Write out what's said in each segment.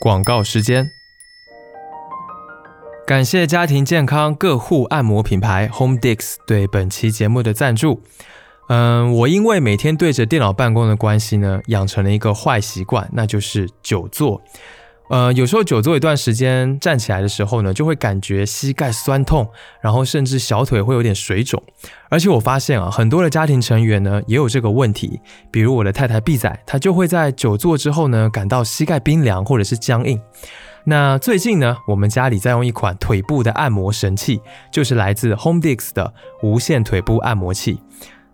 广告时间。感谢家庭健康各户按摩品牌 HomeDix 对本期节目的赞助。嗯，我因为每天对着电脑办公的关系呢，养成了一个坏习惯，那就是久坐。呃，有时候久坐一段时间，站起来的时候呢，就会感觉膝盖酸痛，然后甚至小腿会有点水肿。而且我发现啊，很多的家庭成员呢也有这个问题，比如我的太太 B 仔，她就会在久坐之后呢，感到膝盖冰凉或者是僵硬。那最近呢，我们家里在用一款腿部的按摩神器，就是来自 HomeDix 的无线腿部按摩器。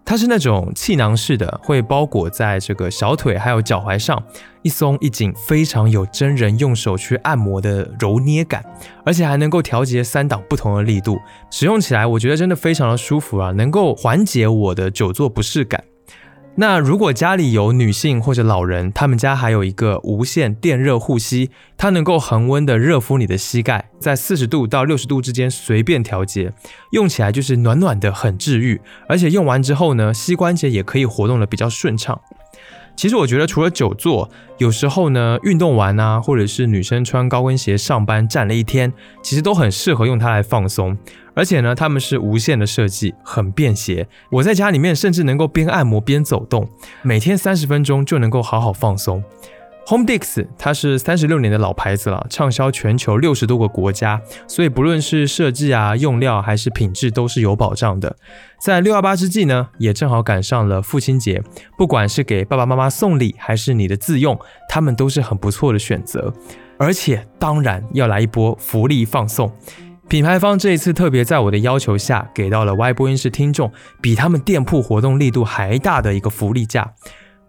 它是那种气囊式的，会包裹在这个小腿还有脚踝上，一松一紧，非常有真人用手去按摩的揉捏感，而且还能够调节三档不同的力度，使用起来我觉得真的非常的舒服啊，能够缓解我的久坐不适感。那如果家里有女性或者老人，他们家还有一个无线电热护膝，它能够恒温的热敷你的膝盖，在四十度到六十度之间随便调节，用起来就是暖暖的，很治愈，而且用完之后呢，膝关节也可以活动的比较顺畅。其实我觉得，除了久坐，有时候呢，运动完啊，或者是女生穿高跟鞋上班站了一天，其实都很适合用它来放松。而且呢，它们是无线的设计，很便携。我在家里面甚至能够边按摩边走动，每天三十分钟就能够好好放松。HomeDix 它是三十六年的老牌子了，畅销全球六十多个国家，所以不论是设计啊、用料还是品质都是有保障的。在六幺八之际呢，也正好赶上了父亲节，不管是给爸爸妈妈送礼还是你的自用，他们都是很不错的选择。而且当然要来一波福利放送，品牌方这一次特别在我的要求下，给到了 Y 播音室听众比他们店铺活动力度还大的一个福利价。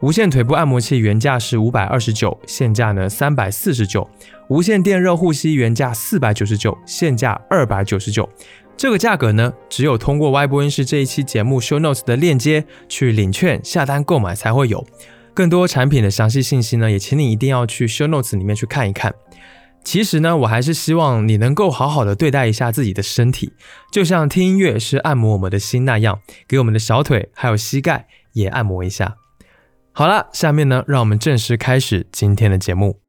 无线腿部按摩器原价是五百二十九，现价呢三百四十九；无线电热护膝原价四百九十九，现价二百九十九。这个价格呢，只有通过 Y 播音室这一期节目 Show Notes 的链接去领券下单购买才会有。更多产品的详细信息呢，也请你一定要去 Show Notes 里面去看一看。其实呢，我还是希望你能够好好的对待一下自己的身体，就像听音乐是按摩我们的心那样，给我们的小腿还有膝盖也按摩一下。好了，下面呢，让我们正式开始今天的节目。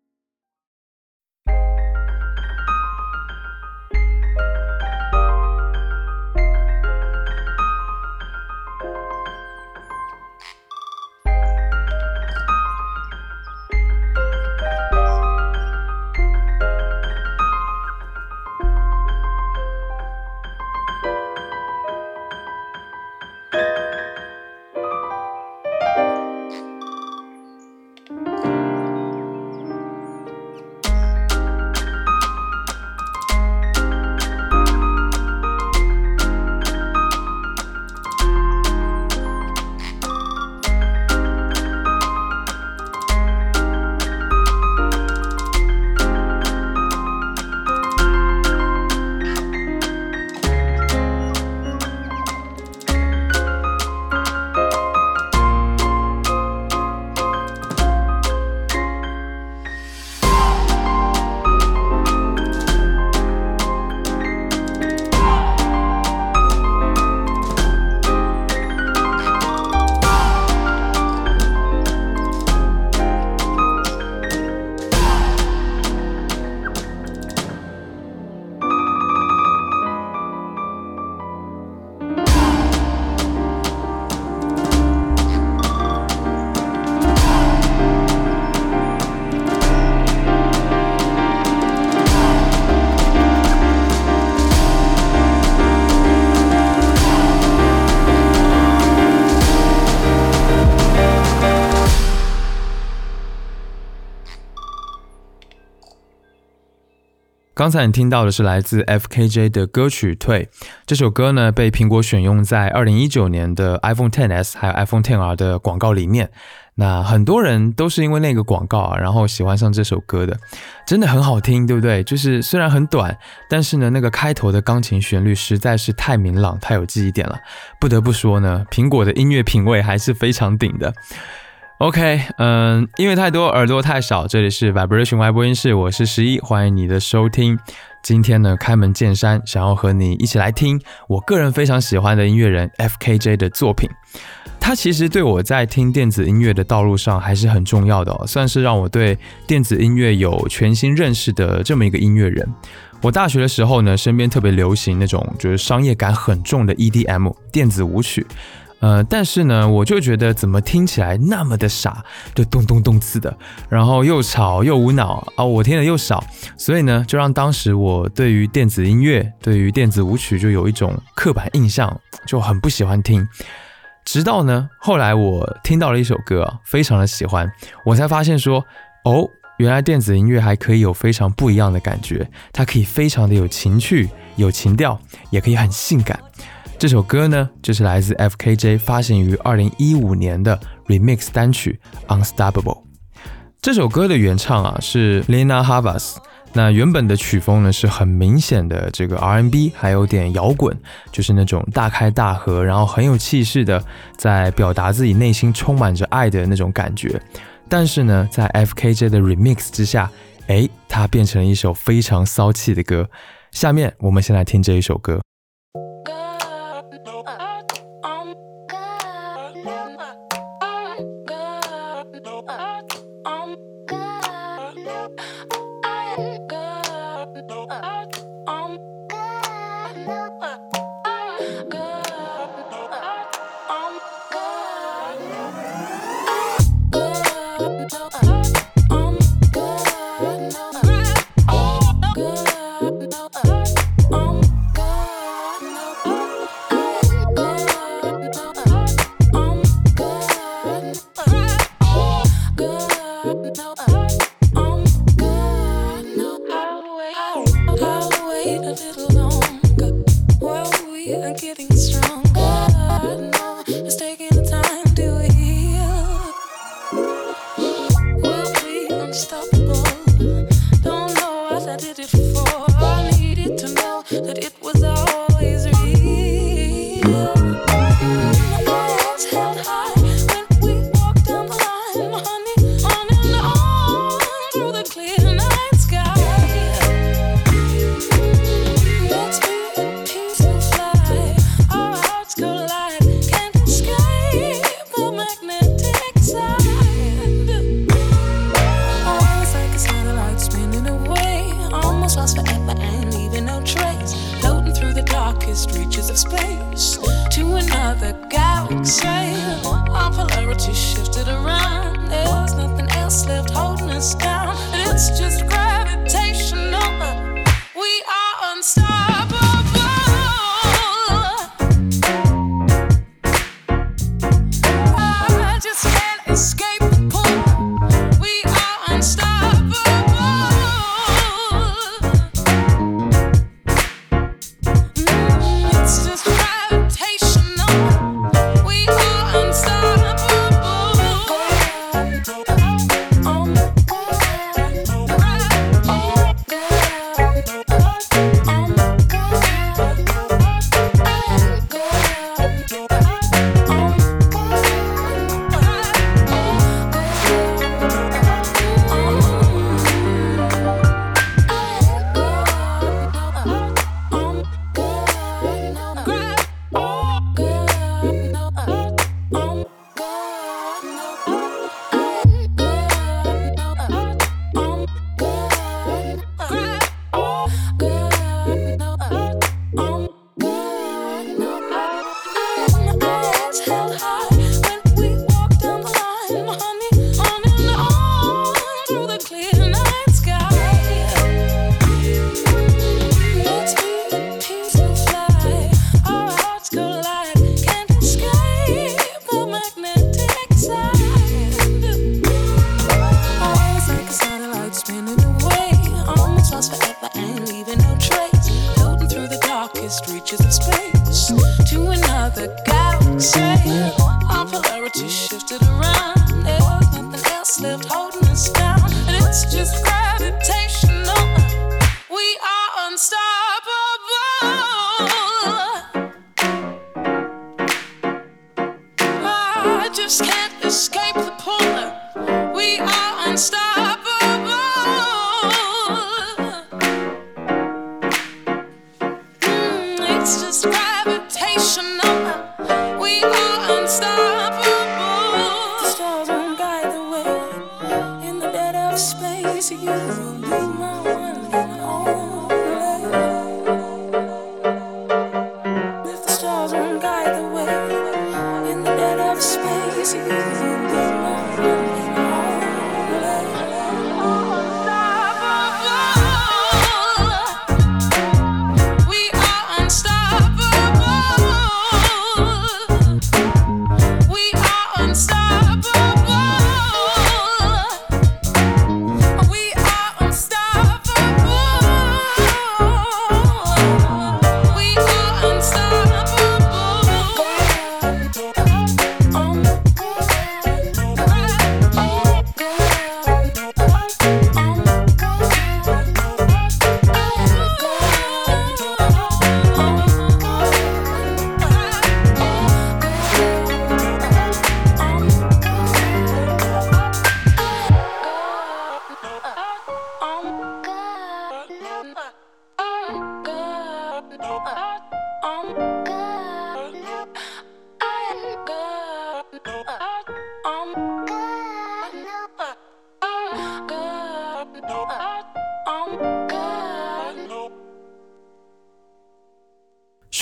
刚才你听到的是来自 F.K.J 的歌曲《退》。这首歌呢，被苹果选用在二零一九年的 iPhone XS 还有 iPhone XR 的广告里面。那很多人都是因为那个广告啊，然后喜欢上这首歌的。真的很好听，对不对？就是虽然很短，但是呢，那个开头的钢琴旋律实在是太明朗、太有记忆点了。不得不说呢，苹果的音乐品味还是非常顶的。OK，嗯，音乐太多，耳朵太少。这里是 Vibration Y 播音室，我是十一，欢迎你的收听。今天呢，开门见山，想要和你一起来听我个人非常喜欢的音乐人 F.K.J 的作品。他其实对我在听电子音乐的道路上还是很重要的，算是让我对电子音乐有全新认识的这么一个音乐人。我大学的时候呢，身边特别流行那种就是商业感很重的 EDM 电子舞曲。呃，但是呢，我就觉得怎么听起来那么的傻，就咚咚咚次的，然后又吵又无脑啊，我听的又少，所以呢，就让当时我对于电子音乐、对于电子舞曲就有一种刻板印象，就很不喜欢听。直到呢，后来我听到了一首歌，非常的喜欢，我才发现说，哦，原来电子音乐还可以有非常不一样的感觉，它可以非常的有情趣、有情调，也可以很性感。这首歌呢，就是来自 F.K.J 发行于二零一五年的 Remix 单曲《Unstoppable》。这首歌的原唱啊是 Lena Havas，那原本的曲风呢是很明显的这个 R N B，还有点摇滚，就是那种大开大合，然后很有气势的，在表达自己内心充满着爱的那种感觉。但是呢，在 F.K.J 的 Remix 之下，哎，它变成了一首非常骚气的歌。下面我们先来听这一首歌。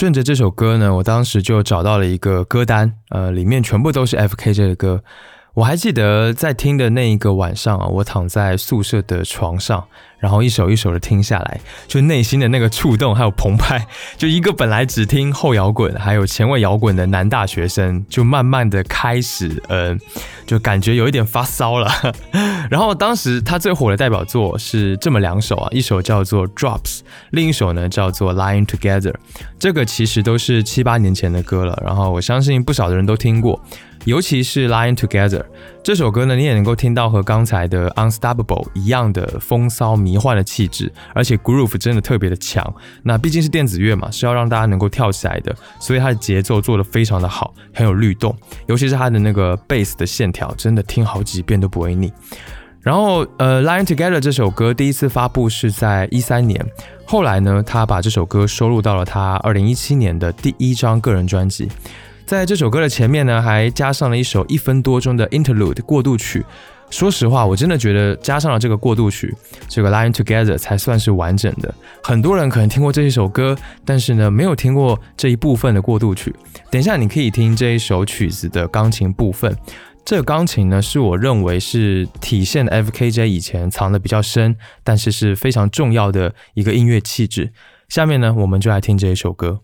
顺着这首歌呢，我当时就找到了一个歌单，呃，里面全部都是 F.K.J 的歌。我还记得在听的那一个晚上啊，我躺在宿舍的床上，然后一首一首的听下来，就内心的那个触动还有澎湃，就一个本来只听后摇滚还有前卫摇滚的男大学生，就慢慢的开始，呃，就感觉有一点发烧了。然后当时他最火的代表作是这么两首啊，一首叫做 Drops，另一首呢叫做 Lying Together。这个其实都是七八年前的歌了，然后我相信不少的人都听过。尤其是《Lying Together》这首歌呢，你也能够听到和刚才的《Unstoppable》一样的风骚迷幻的气质，而且 Groove 真的特别的强。那毕竟是电子乐嘛，是要让大家能够跳起来的，所以它的节奏做得非常的好，很有律动。尤其是它的那个 Bass 的线条，真的听好几遍都不会腻。然后，呃，《Lying Together》这首歌第一次发布是在一三年，后来呢，他把这首歌收录到了他二零一七年的第一张个人专辑。在这首歌的前面呢，还加上了一首一分多钟的 interlude 过渡曲。说实话，我真的觉得加上了这个过渡曲，这个 Lying Together 才算是完整的。很多人可能听过这一首歌，但是呢，没有听过这一部分的过渡曲。等一下，你可以听这一首曲子的钢琴部分。这个钢琴呢，是我认为是体现 F.K.J 以前藏的比较深，但是是非常重要的一个音乐气质。下面呢，我们就来听这一首歌。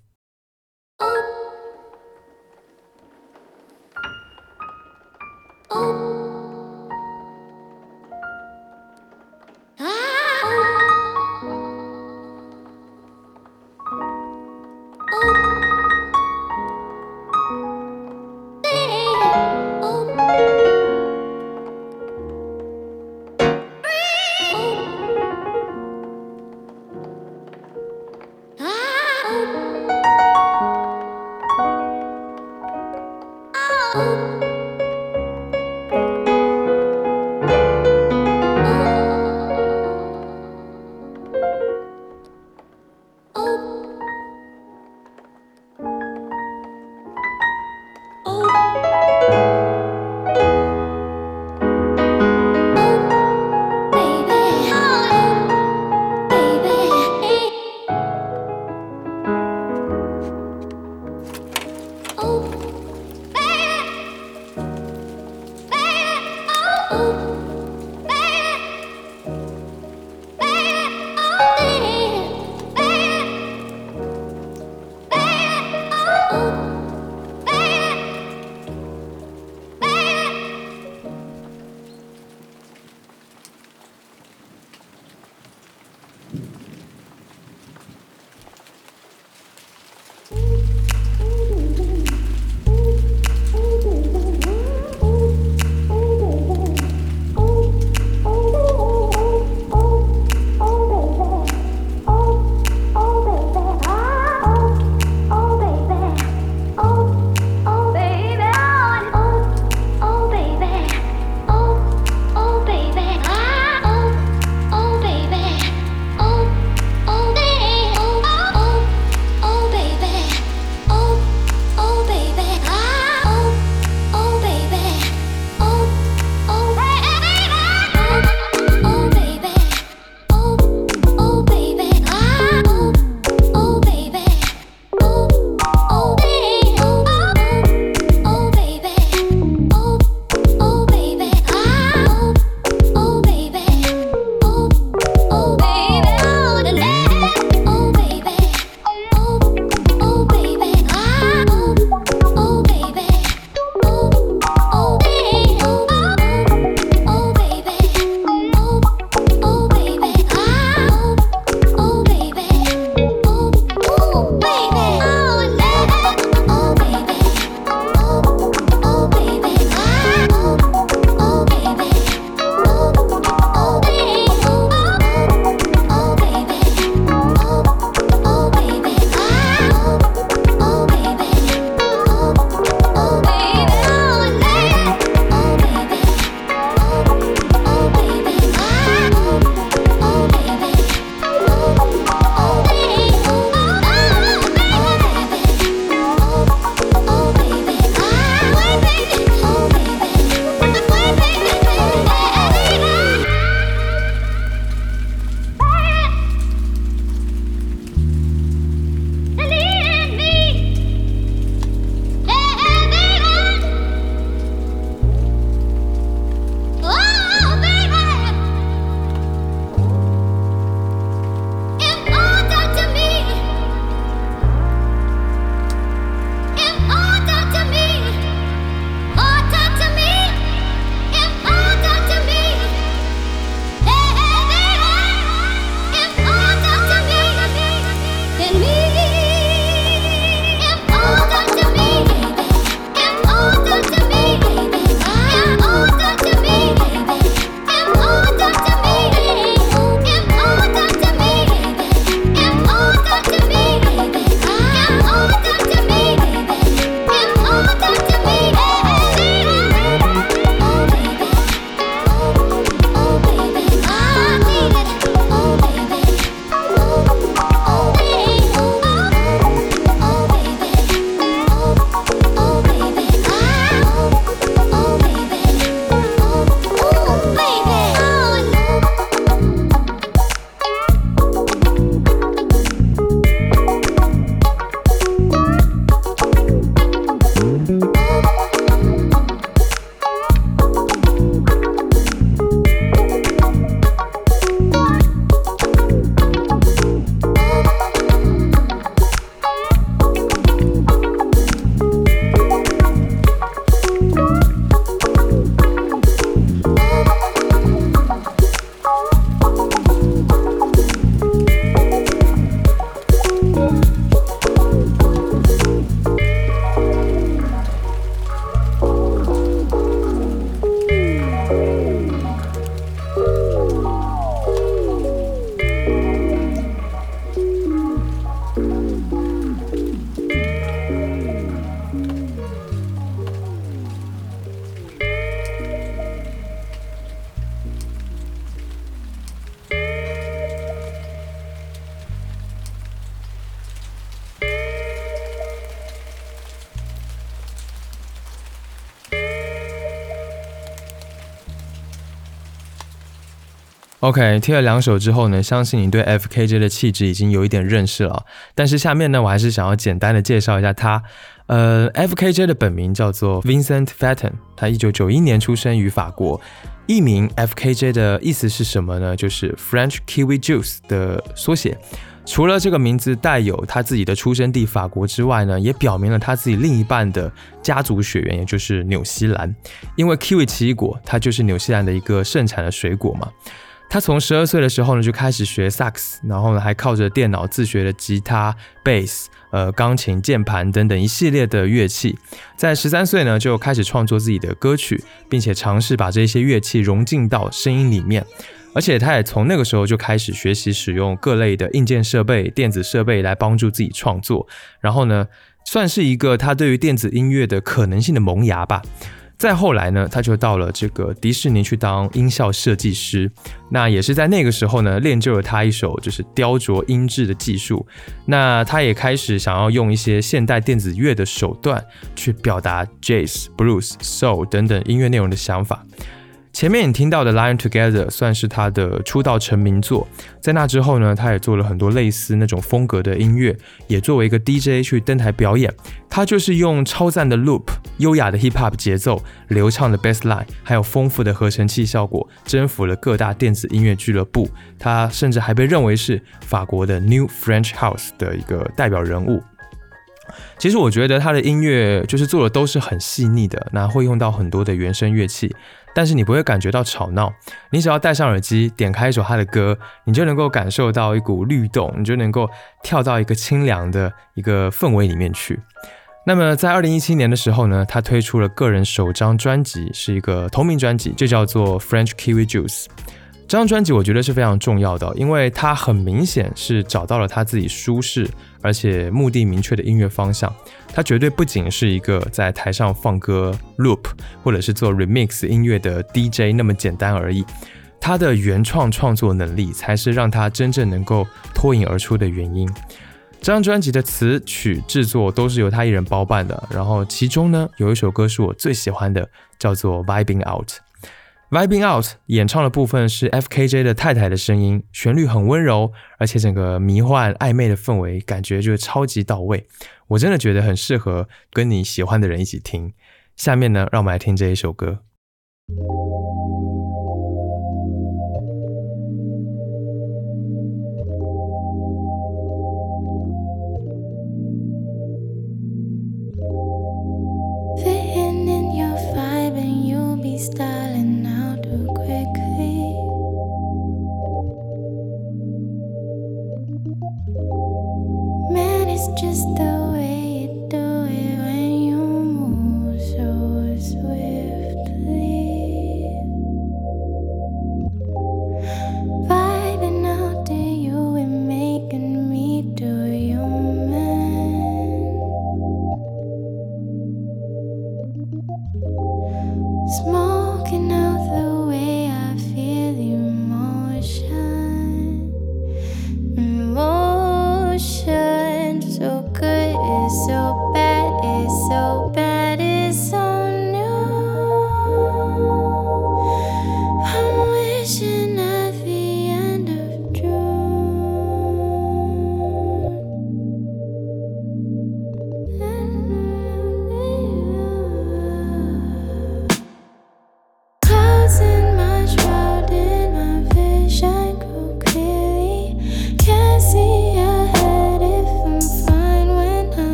OK，听了两首之后呢，相信你对 FKJ 的气质已经有一点认识了。但是下面呢，我还是想要简单的介绍一下他。呃，FKJ 的本名叫做 Vincent Fatten，他一九九一年出生于法国。艺名 FKJ 的意思是什么呢？就是 French Kiwi Juice 的缩写。除了这个名字带有他自己的出生地法国之外呢，也表明了他自己另一半的家族血缘，也就是纽西兰。因为 Kiwi 奇异果，它就是纽西兰的一个盛产的水果嘛。他从十二岁的时候呢就开始学萨克斯，然后呢还靠着电脑自学的吉他、贝斯、呃钢琴、键盘等等一系列的乐器。在十三岁呢就开始创作自己的歌曲，并且尝试把这些乐器融进到声音里面。而且他也从那个时候就开始学习使用各类的硬件设备、电子设备来帮助自己创作。然后呢，算是一个他对于电子音乐的可能性的萌芽吧。再后来呢，他就到了这个迪士尼去当音效设计师。那也是在那个时候呢，练就了他一手就是雕琢音质的技术。那他也开始想要用一些现代电子乐的手段去表达 jazz、blues、soul 等等音乐内容的想法。前面你听到的《Lion Together》算是他的出道成名作，在那之后呢，他也做了很多类似那种风格的音乐，也作为一个 DJ 去登台表演。他就是用超赞的 loop、优雅的 hip hop 节奏、流畅的 bass line，还有丰富的合成器效果，征服了各大电子音乐俱乐部。他甚至还被认为是法国的 New French House 的一个代表人物。其实我觉得他的音乐就是做的都是很细腻的，那会用到很多的原声乐器。但是你不会感觉到吵闹，你只要戴上耳机，点开一首他的歌，你就能够感受到一股律动，你就能够跳到一个清凉的一个氛围里面去。那么在二零一七年的时候呢，他推出了个人首张专辑，是一个同名专辑，就叫做 French Kiwi Juice。这张专辑我觉得是非常重要的，因为它很明显是找到了他自己舒适而且目的明确的音乐方向。它绝对不仅是一个在台上放歌 loop 或者是做 remix 音乐的 DJ 那么简单而已。他的原创创作能力才是让他真正能够脱颖而出的原因。这张专辑的词曲制作都是由他一人包办的，然后其中呢有一首歌是我最喜欢的，叫做 Vibing Out。Vibing Out 演唱的部分是 FKJ 的太太的声音，旋律很温柔，而且整个迷幻暧昧的氛围感觉就超级到位。我真的觉得很适合跟你喜欢的人一起听。下面呢，让我们来听这一首歌。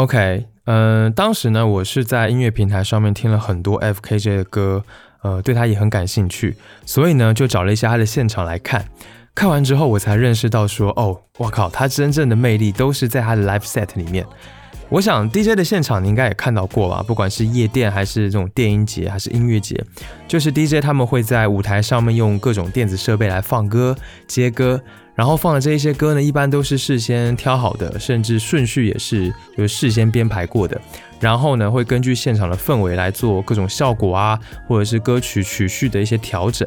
OK，嗯，当时呢，我是在音乐平台上面听了很多 FKJ 的歌，呃，对他也很感兴趣，所以呢，就找了一些他的现场来看。看完之后，我才认识到说，哦，我靠，他真正的魅力都是在他的 live set 里面。我想 DJ 的现场你应该也看到过吧，不管是夜店还是这种电音节还是音乐节，就是 DJ 他们会在舞台上面用各种电子设备来放歌、接歌。然后放的这一些歌呢，一般都是事先挑好的，甚至顺序也是有事先编排过的。然后呢，会根据现场的氛围来做各种效果啊，或者是歌曲曲序的一些调整。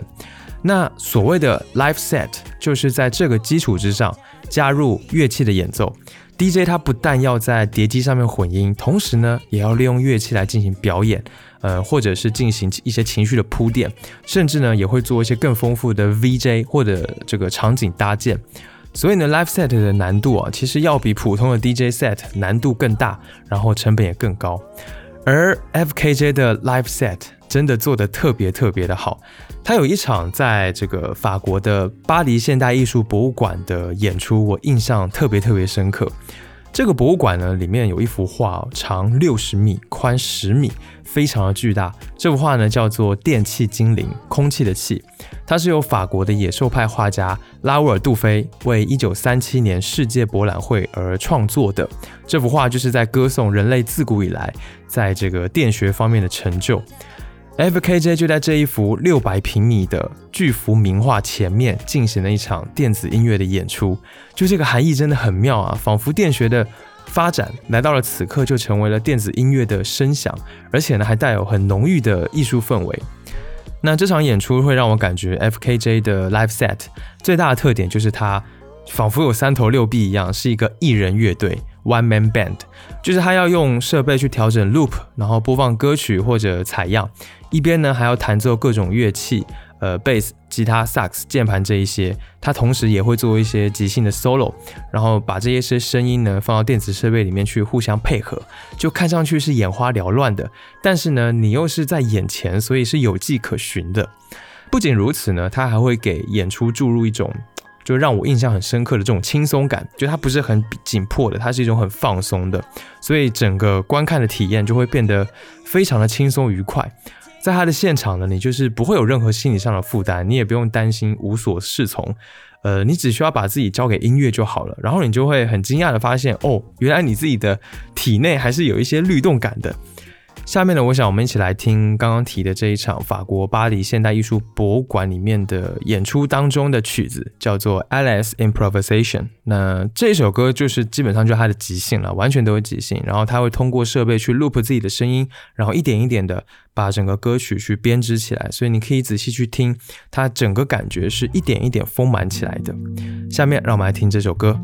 那所谓的 live set 就是在这个基础之上加入乐器的演奏。DJ 他不但要在碟机上面混音，同时呢，也要利用乐器来进行表演。呃，或者是进行一些情绪的铺垫，甚至呢也会做一些更丰富的 VJ 或者这个场景搭建。所以呢，Live Set 的难度啊，其实要比普通的 DJ Set 难度更大，然后成本也更高。而 FKJ 的 Live Set 真的做的特别特别的好。他有一场在这个法国的巴黎现代艺术博物馆的演出，我印象特别特别深刻。这个博物馆呢，里面有一幅画，长六十米，宽十米，非常的巨大。这幅画呢，叫做《电气精灵》，空气的气，它是由法国的野兽派画家拉乌尔·杜菲为一九三七年世界博览会而创作的。这幅画就是在歌颂人类自古以来在这个电学方面的成就。FKJ 就在这一幅六百平米的巨幅名画前面进行了一场电子音乐的演出，就这个含义真的很妙啊，仿佛电学的发展来到了此刻就成为了电子音乐的声响，而且呢还带有很浓郁的艺术氛围。那这场演出会让我感觉 FKJ 的 live set 最大的特点就是它仿佛有三头六臂一样，是一个艺人乐队。One man band，就是他要用设备去调整 loop，然后播放歌曲或者采样，一边呢还要弹奏各种乐器，呃贝斯、吉他、萨克斯、键盘这一些，他同时也会做一些即兴的 solo，然后把这些些声音呢放到电子设备里面去互相配合，就看上去是眼花缭乱的，但是呢你又是在眼前，所以是有迹可循的。不仅如此呢，他还会给演出注入一种。就让我印象很深刻的这种轻松感，就它不是很紧迫的，它是一种很放松的，所以整个观看的体验就会变得非常的轻松愉快。在他的现场呢，你就是不会有任何心理上的负担，你也不用担心无所适从，呃，你只需要把自己交给音乐就好了，然后你就会很惊讶的发现，哦，原来你自己的体内还是有一些律动感的。下面呢，我想我们一起来听刚刚提的这一场法国巴黎现代艺术博物馆里面的演出当中的曲子，叫做 Alice Improvisation。那这首歌就是基本上就是它的即兴了，完全都是即兴。然后他会通过设备去 loop 自己的声音，然后一点一点的把整个歌曲去编织起来。所以你可以仔细去听，它整个感觉是一点一点丰满起来的。下面让我们来听这首歌。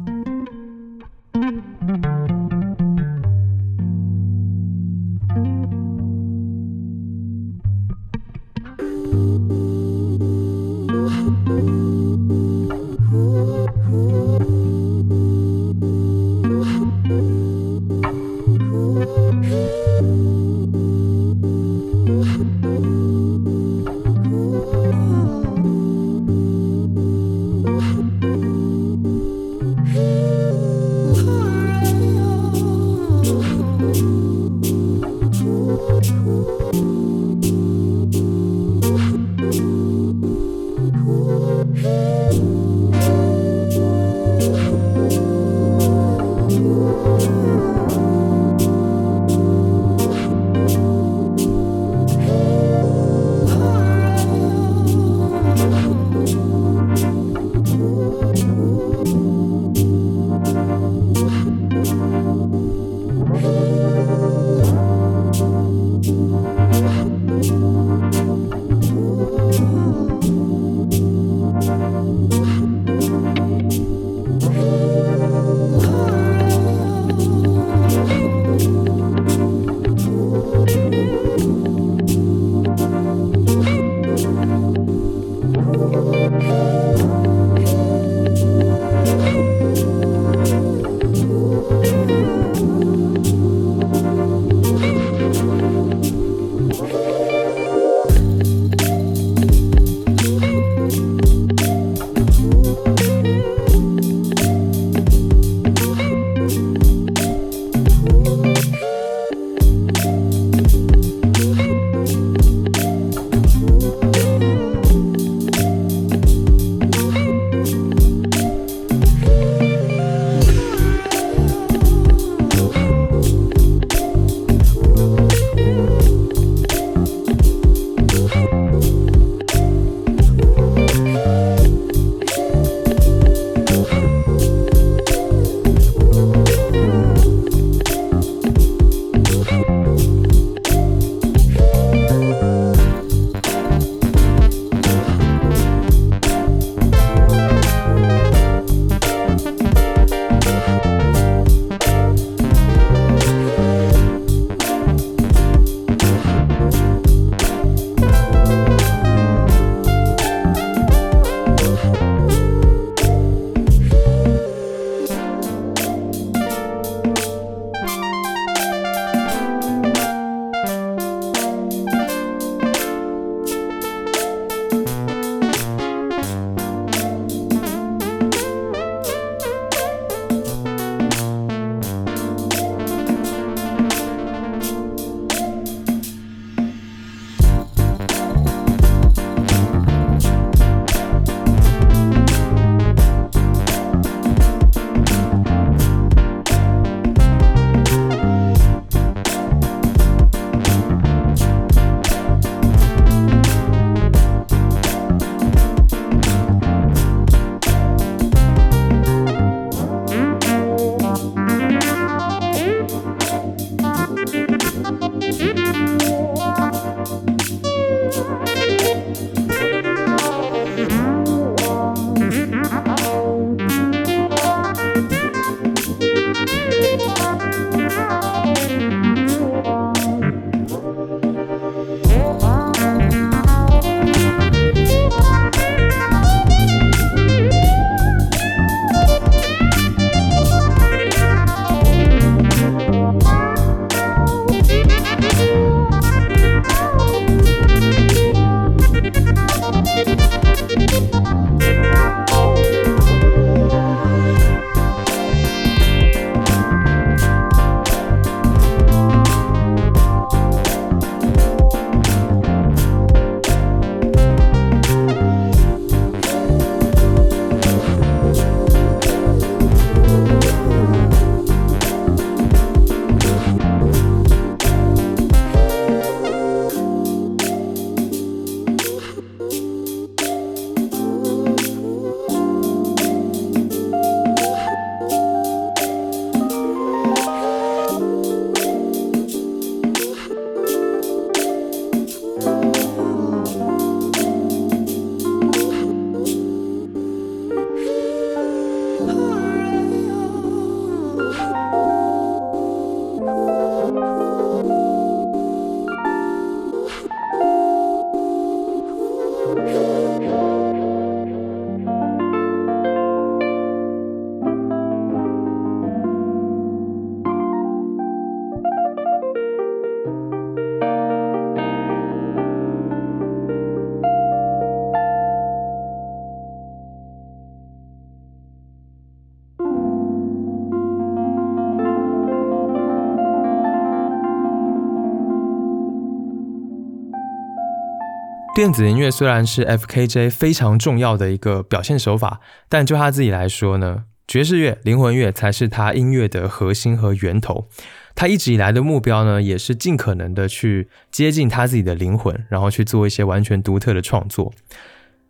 电子音乐虽然是 F.K.J 非常重要的一个表现手法，但就他自己来说呢，爵士乐、灵魂乐才是他音乐的核心和源头。他一直以来的目标呢，也是尽可能的去接近他自己的灵魂，然后去做一些完全独特的创作。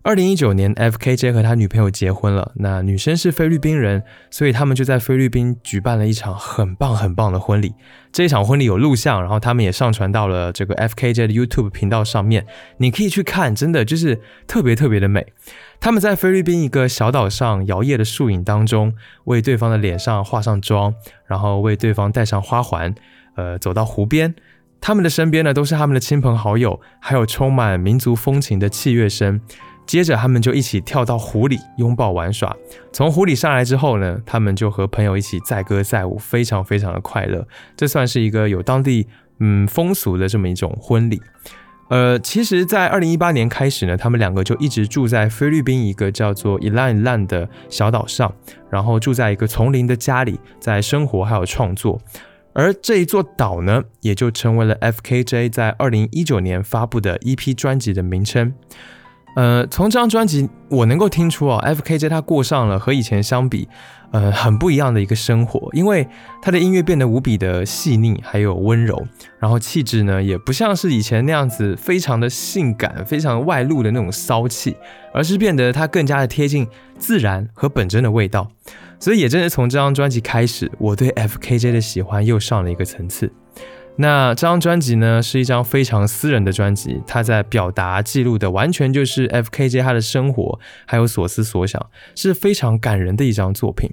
二零一九年，F.K.J 和他女朋友结婚了。那女生是菲律宾人，所以他们就在菲律宾举办了一场很棒很棒的婚礼。这一场婚礼有录像，然后他们也上传到了这个 F.K.J 的 YouTube 频道上面，你可以去看，真的就是特别特别的美。他们在菲律宾一个小岛上摇曳的树影当中，为对方的脸上化上妆，然后为对方戴上花环，呃，走到湖边。他们的身边呢，都是他们的亲朋好友，还有充满民族风情的器乐声。接着他们就一起跳到湖里拥抱玩耍。从湖里上来之后呢，他们就和朋友一起载歌载舞，非常非常的快乐。这算是一个有当地嗯风俗的这么一种婚礼。呃，其实，在二零一八年开始呢，他们两个就一直住在菲律宾一个叫做伊兰伊兰的小岛上，然后住在一个丛林的家里，在生活还有创作。而这一座岛呢，也就成为了 F.K.J 在二零一九年发布的 EP 专辑的名称。呃，从这张专辑我能够听出啊，F.K.J 他过上了和以前相比，呃，很不一样的一个生活，因为他的音乐变得无比的细腻，还有温柔，然后气质呢，也不像是以前那样子非常的性感、非常外露的那种骚气，而是变得他更加的贴近自然和本真的味道。所以也正是从这张专辑开始，我对 F.K.J 的喜欢又上了一个层次。那这张专辑呢，是一张非常私人的专辑，他在表达记录的完全就是 F.K.J 他的生活，还有所思所想，是非常感人的一张作品。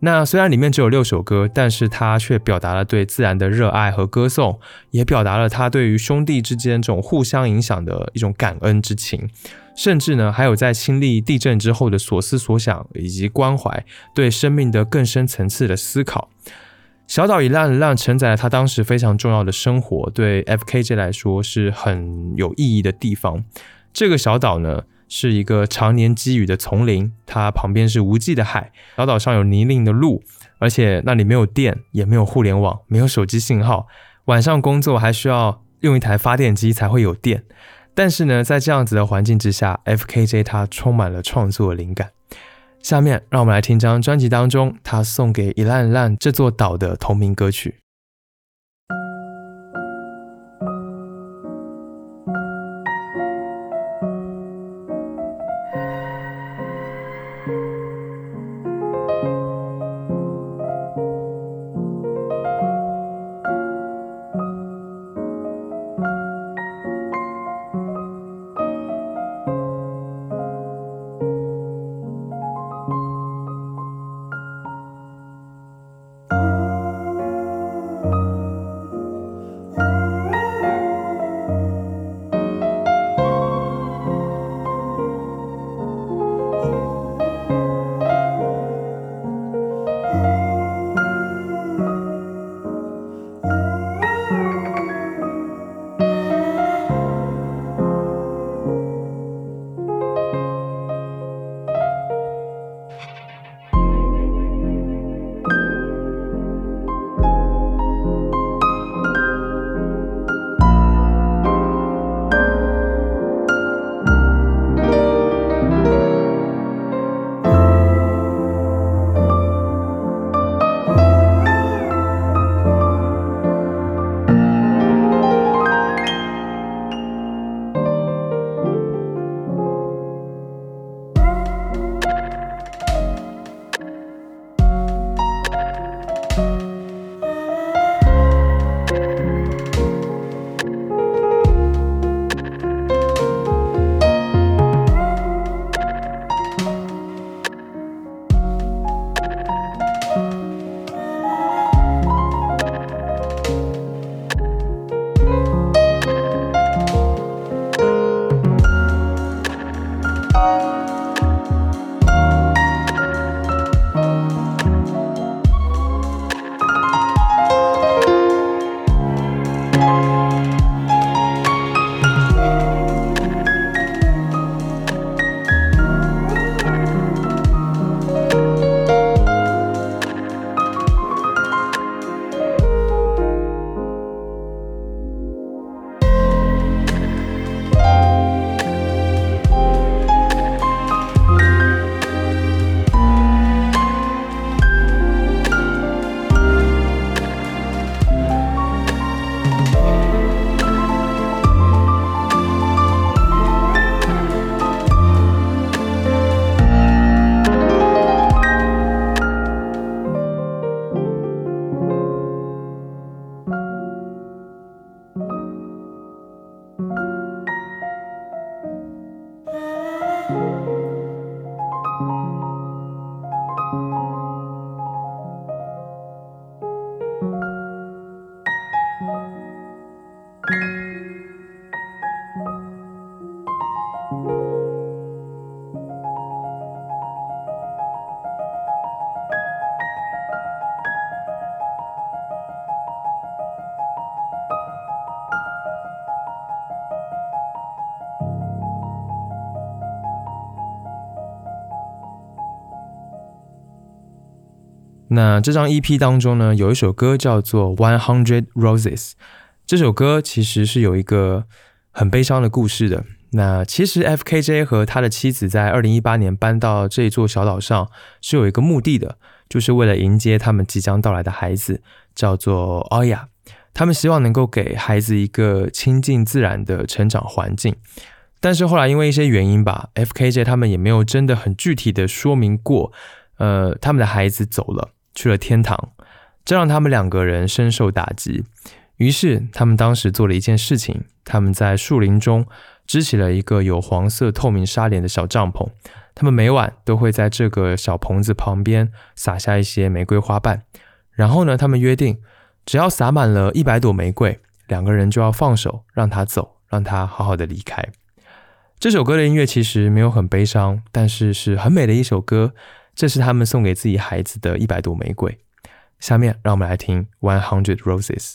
那虽然里面只有六首歌，但是他却表达了对自然的热爱和歌颂，也表达了他对于兄弟之间这种互相影响的一种感恩之情。甚至呢，还有在亲历地震之后的所思所想以及关怀，对生命的更深层次的思考。小岛一浪一浪承载了他当时非常重要的生活，对 F.K.J 来说是很有意义的地方。这个小岛呢，是一个常年积雨的丛林，它旁边是无际的海，小岛上有泥泞的路，而且那里没有电，也没有互联网，没有手机信号，晚上工作还需要用一台发电机才会有电。但是呢，在这样子的环境之下，F.K.J 他充满了创作灵感。下面让我们来听张专辑当中他送给一浪一浪这座岛的同名歌曲。那这张 EP 当中呢，有一首歌叫做《One Hundred Roses》，这首歌其实是有一个很悲伤的故事的。那其实 F.K.J 和他的妻子在二零一八年搬到这座小岛上是有一个目的的，就是为了迎接他们即将到来的孩子，叫做 Oya。他们希望能够给孩子一个亲近自然的成长环境。但是后来因为一些原因吧，F.K.J 他们也没有真的很具体的说明过，呃，他们的孩子走了，去了天堂，这让他们两个人深受打击。于是他们当时做了一件事情，他们在树林中。支起了一个有黄色透明纱帘的小帐篷，他们每晚都会在这个小棚子旁边撒下一些玫瑰花瓣，然后呢，他们约定，只要撒满了一百朵玫瑰，两个人就要放手让他走，让他好好的离开。这首歌的音乐其实没有很悲伤，但是是很美的一首歌。这是他们送给自己孩子的一百朵玫瑰。下面让我们来听《One Hundred Roses》。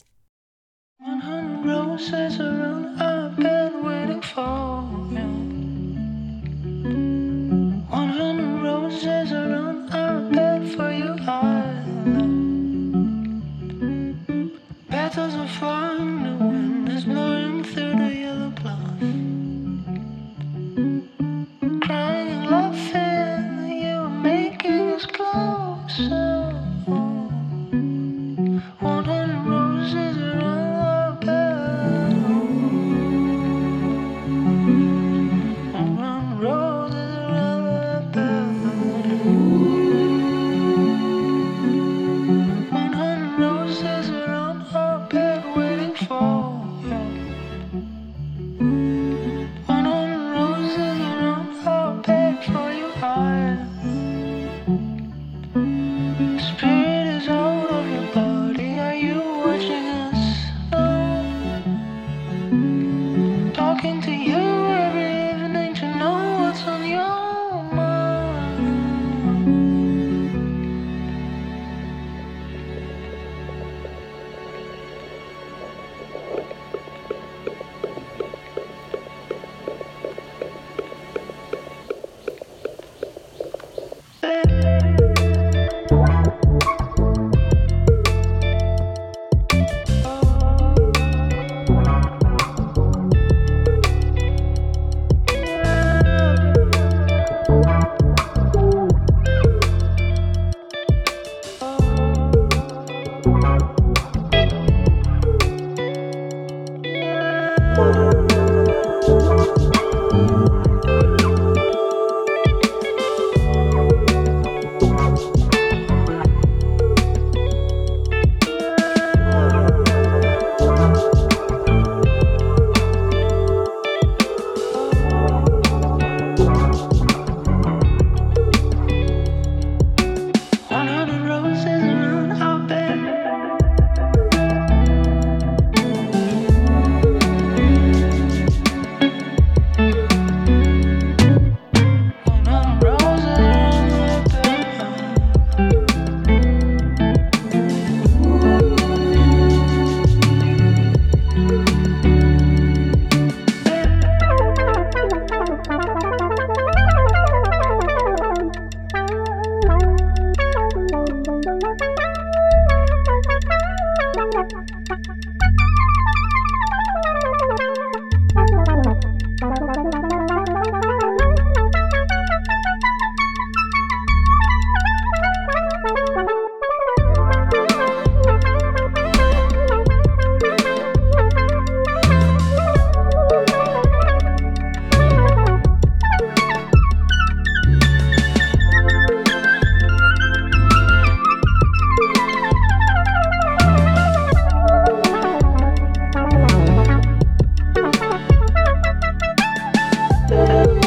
Bye.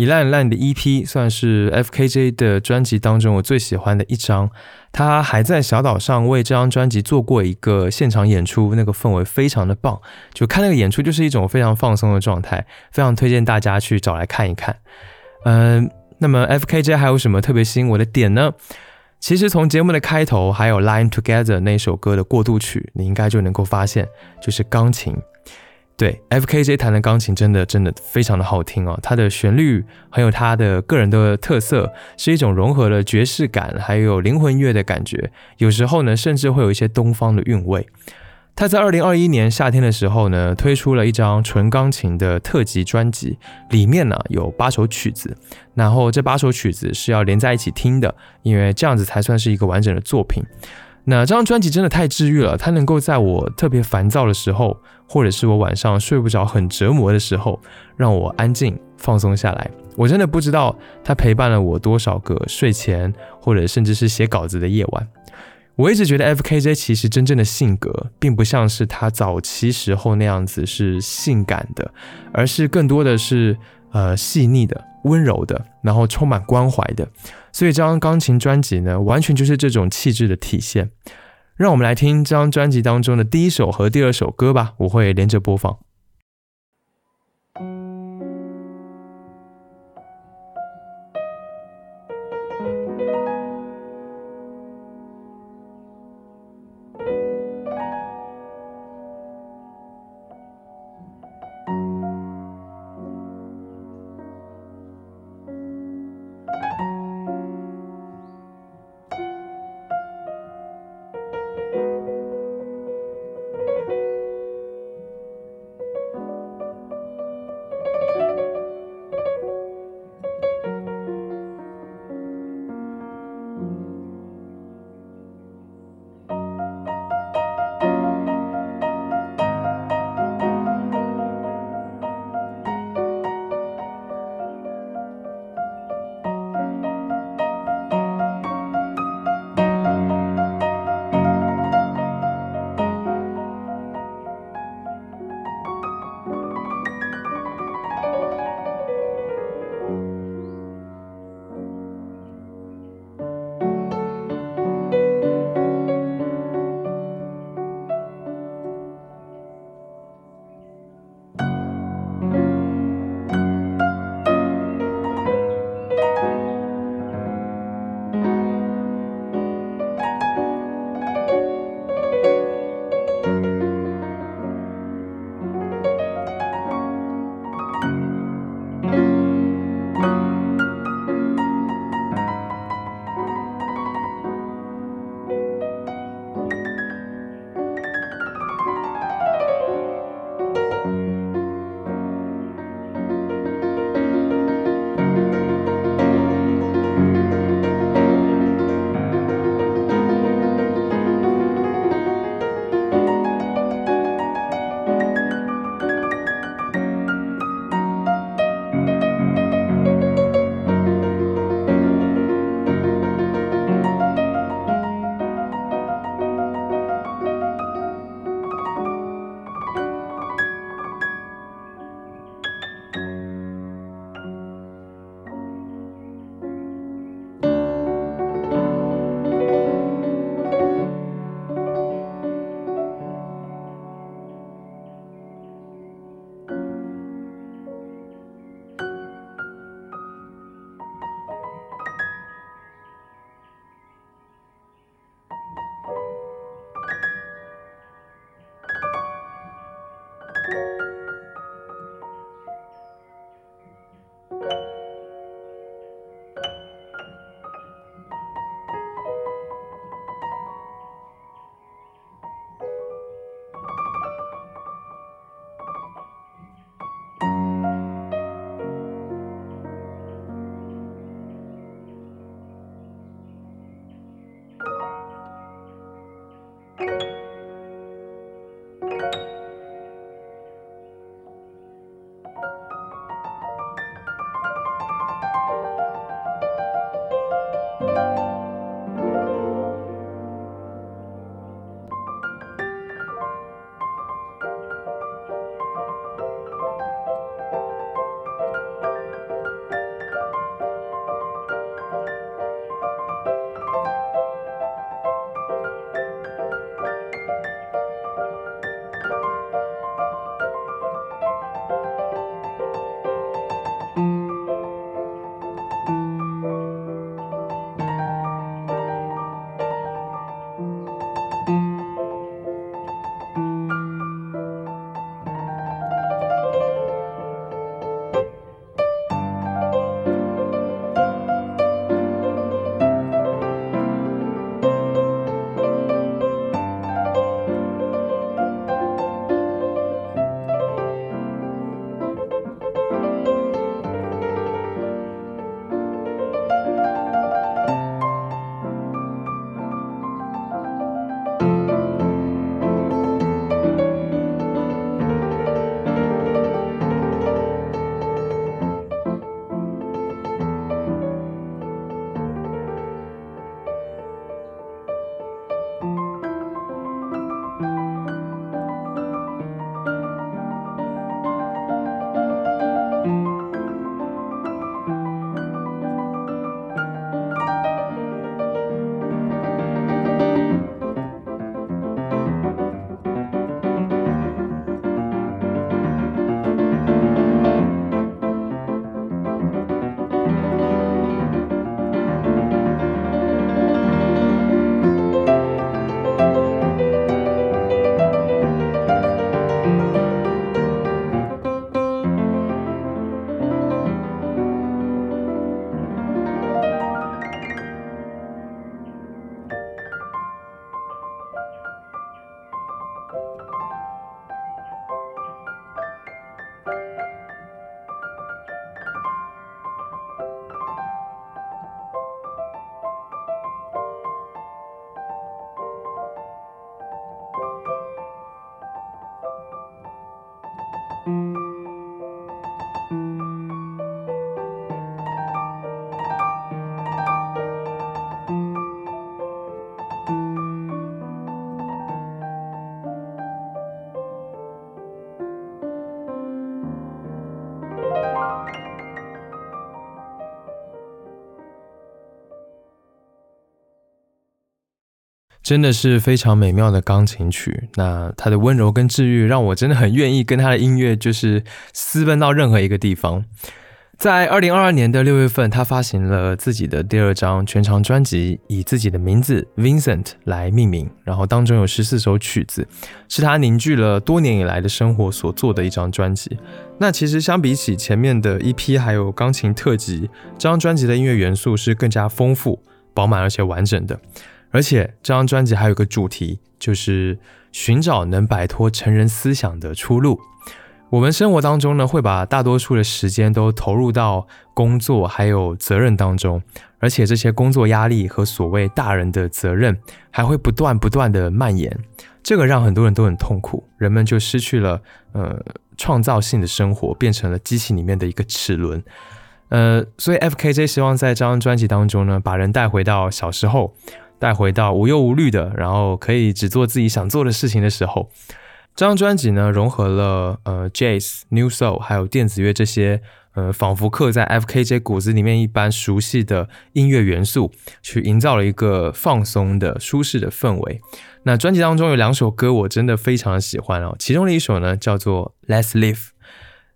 一烂烂的 EP，算是 FKJ 的专辑当中我最喜欢的一张。他还在小岛上为这张专辑做过一个现场演出，那个氛围非常的棒，就看那个演出就是一种非常放松的状态，非常推荐大家去找来看一看。嗯，那么 FKJ 还有什么特别吸引我的点呢？其实从节目的开头，还有《Line Together》那首歌的过渡曲，你应该就能够发现，就是钢琴。对，F.K.J 弹的钢琴真的真的非常的好听哦，它的旋律很有它的个人的特色，是一种融合了爵士感还有灵魂乐的感觉，有时候呢甚至会有一些东方的韵味。他在二零二一年夏天的时候呢，推出了一张纯钢琴的特辑专辑，里面呢有八首曲子，然后这八首曲子是要连在一起听的，因为这样子才算是一个完整的作品。那这张专辑真的太治愈了，它能够在我特别烦躁的时候，或者是我晚上睡不着很折磨的时候，让我安静放松下来。我真的不知道它陪伴了我多少个睡前，或者甚至是写稿子的夜晚。我一直觉得 F.K.J 其实真正的性格，并不像是他早期时候那样子是性感的，而是更多的是呃细腻的、温柔的，然后充满关怀的。所以这张钢琴专辑呢，完全就是这种气质的体现。让我们来听这张专辑当中的第一首和第二首歌吧，我会连着播放。真的是非常美妙的钢琴曲。那它的温柔跟治愈，让我真的很愿意跟他的音乐就是私奔到任何一个地方。在二零二二年的六月份，他发行了自己的第二张全长专辑，以自己的名字 Vincent 来命名，然后当中有十四首曲子，是他凝聚了多年以来的生活所做的一张专辑。那其实相比起前面的一批还有钢琴特辑，这张专辑的音乐元素是更加丰富、饱满而且完整的。而且这张专辑还有个主题，就是寻找能摆脱成人思想的出路。我们生活当中呢，会把大多数的时间都投入到工作还有责任当中，而且这些工作压力和所谓大人的责任还会不断不断的蔓延，这个让很多人都很痛苦，人们就失去了呃创造性的生活，变成了机器里面的一个齿轮。呃，所以 F.K.J 希望在这张专辑当中呢，把人带回到小时候，带回到无忧无虑的，然后可以只做自己想做的事情的时候。这张专辑呢，融合了呃 Jazz、New Soul 还有电子乐这些呃仿佛刻在 FKJ 骨子里面一般熟悉的音乐元素，去营造了一个放松的、舒适的氛围。那专辑当中有两首歌，我真的非常喜欢哦。其中的一首呢，叫做《Let's Live》。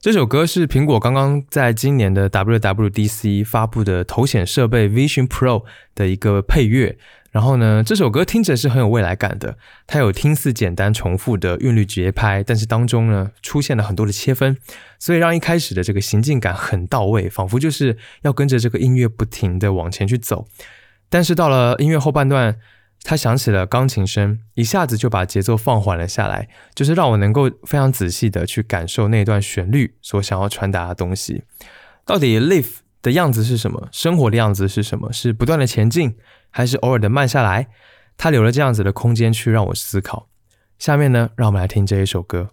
这首歌是苹果刚刚在今年的 WWDC 发布的头显设备 Vision Pro 的一个配乐。然后呢，这首歌听着是很有未来感的。它有听似简单重复的韵律节拍，但是当中呢出现了很多的切分，所以让一开始的这个行进感很到位，仿佛就是要跟着这个音乐不停的往前去走。但是到了音乐后半段，它响起了钢琴声，一下子就把节奏放缓了下来，就是让我能够非常仔细的去感受那段旋律所想要传达的东西。到底 live 的样子是什么？生活的样子是什么？是不断的前进？还是偶尔的慢下来，他留了这样子的空间去让我思考。下面呢，让我们来听这一首歌。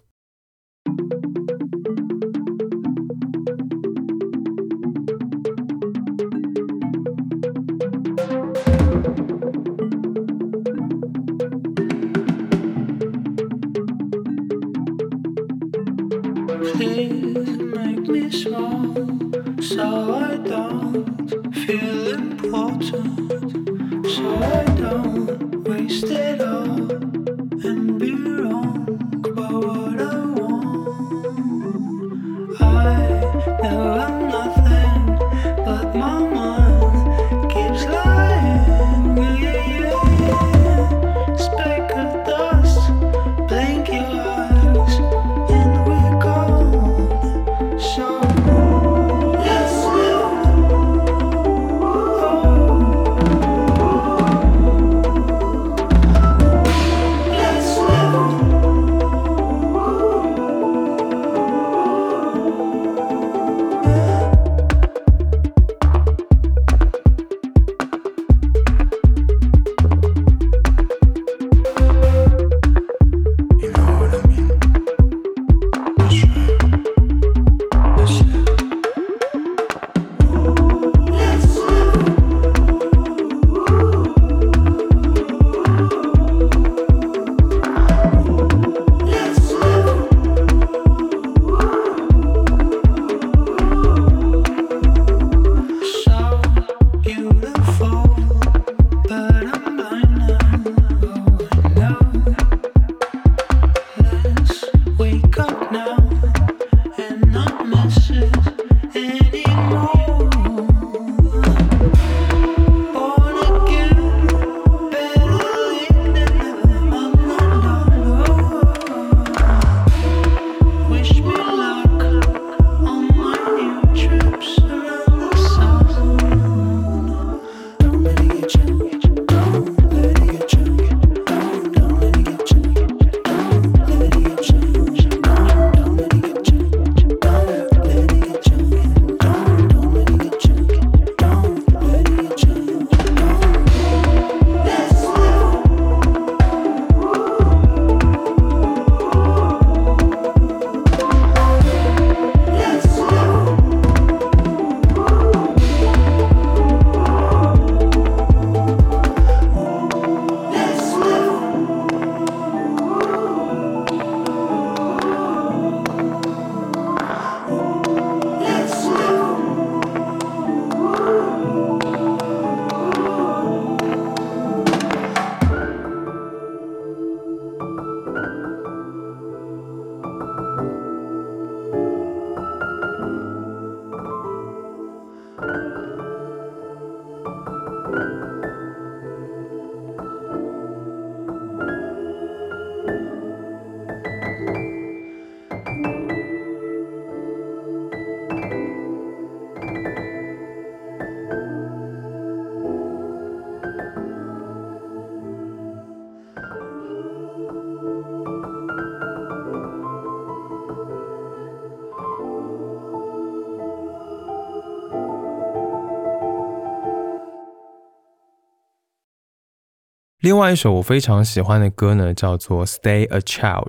另外一首我非常喜欢的歌呢，叫做《Stay a Child》。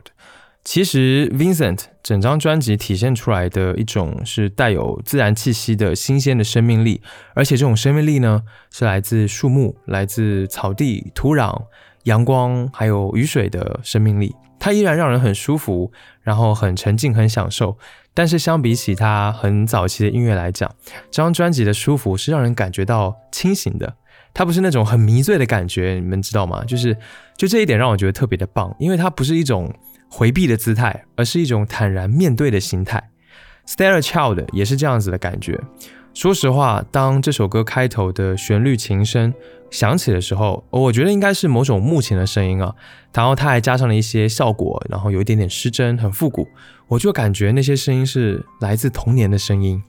其实 Vincent 整张专辑体现出来的一种是带有自然气息的新鲜的生命力，而且这种生命力呢，是来自树木、来自草地、土壤、阳光还有雨水的生命力。它依然让人很舒服，然后很沉静、很享受。但是相比起他很早期的音乐来讲，这张专辑的舒服是让人感觉到清醒的。它不是那种很迷醉的感觉，你们知道吗？就是就这一点让我觉得特别的棒，因为它不是一种回避的姿态，而是一种坦然面对的心态。Stella Child 也是这样子的感觉。说实话，当这首歌开头的旋律琴声响起的时候，我觉得应该是某种木琴的声音啊，然后它还加上了一些效果，然后有一点点失真，很复古。我就感觉那些声音是来自童年的声音，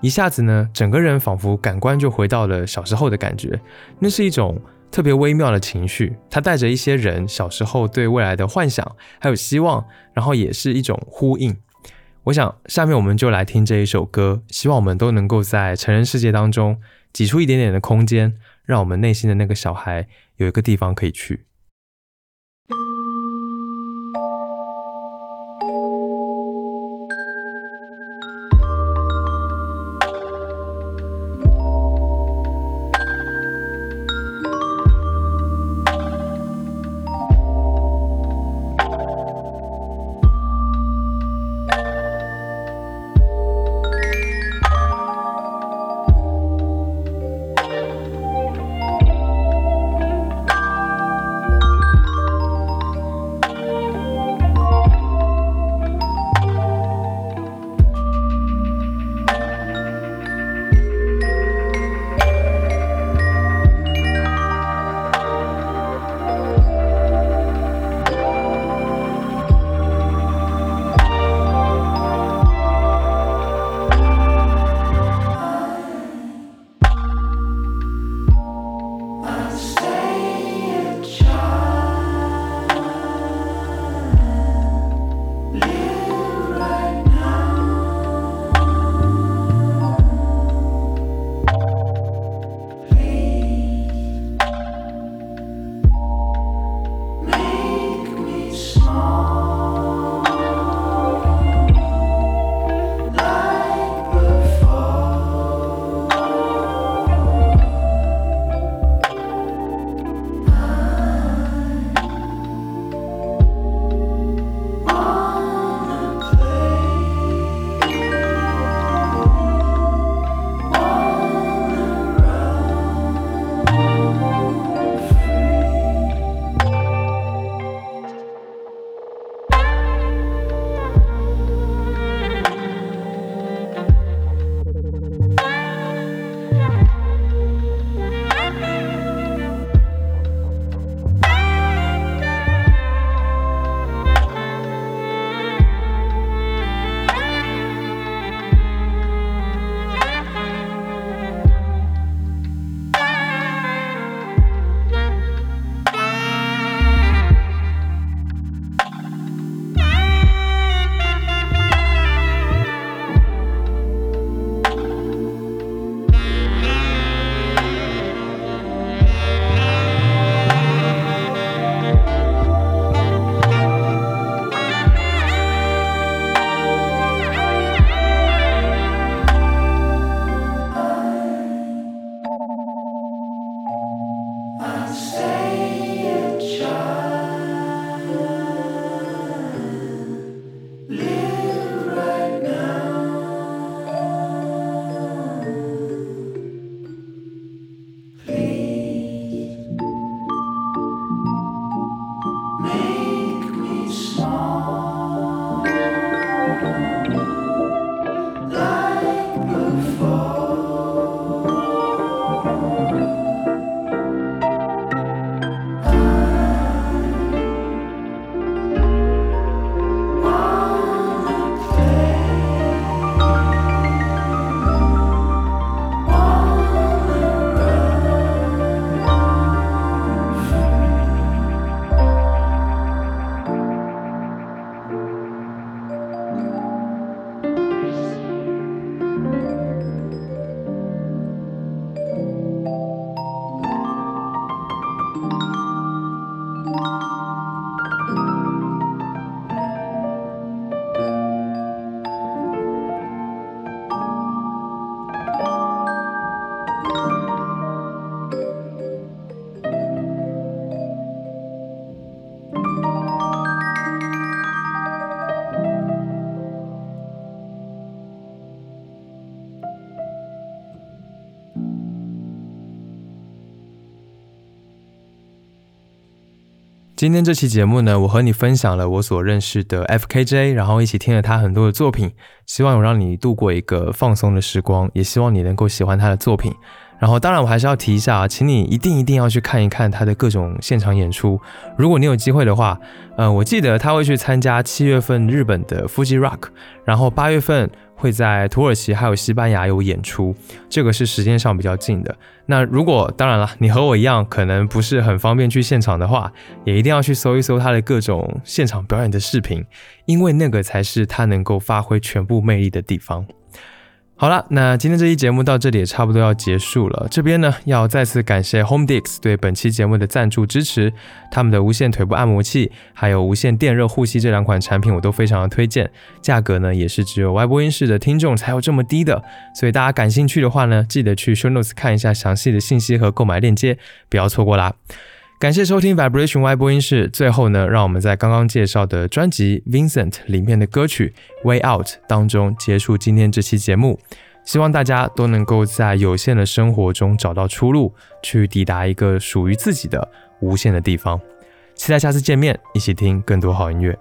一下子呢，整个人仿佛感官就回到了小时候的感觉。那是一种特别微妙的情绪，它带着一些人小时候对未来的幻想还有希望，然后也是一种呼应。我想下面我们就来听这一首歌，希望我们都能够在成人世界当中挤出一点点的空间，让我们内心的那个小孩有一个地方可以去。今天这期节目呢，我和你分享了我所认识的 FKJ，然后一起听了他很多的作品，希望有让你度过一个放松的时光，也希望你能够喜欢他的作品。然后，当然我还是要提一下啊，请你一定一定要去看一看他的各种现场演出。如果你有机会的话，呃，我记得他会去参加七月份日本的 Fuji Rock，然后八月份。会在土耳其还有西班牙有演出，这个是时间上比较近的。那如果当然了，你和我一样可能不是很方便去现场的话，也一定要去搜一搜他的各种现场表演的视频，因为那个才是他能够发挥全部魅力的地方。好了，那今天这期节目到这里也差不多要结束了。这边呢，要再次感谢 HomeDix 对本期节目的赞助支持。他们的无线腿部按摩器，还有无线电热护膝这两款产品，我都非常的推荐。价格呢，也是只有外播音室的听众才有这么低的。所以大家感兴趣的话呢，记得去 shoenos 看一下详细的信息和购买链接，不要错过啦。感谢收听 Vibration Y 播音室。最后呢，让我们在刚刚介绍的专辑 Vincent 里面的歌曲 Way Out 当中结束今天这期节目。希望大家都能够在有限的生活中找到出路，去抵达一个属于自己的无限的地方。期待下次见面，一起听更多好音乐。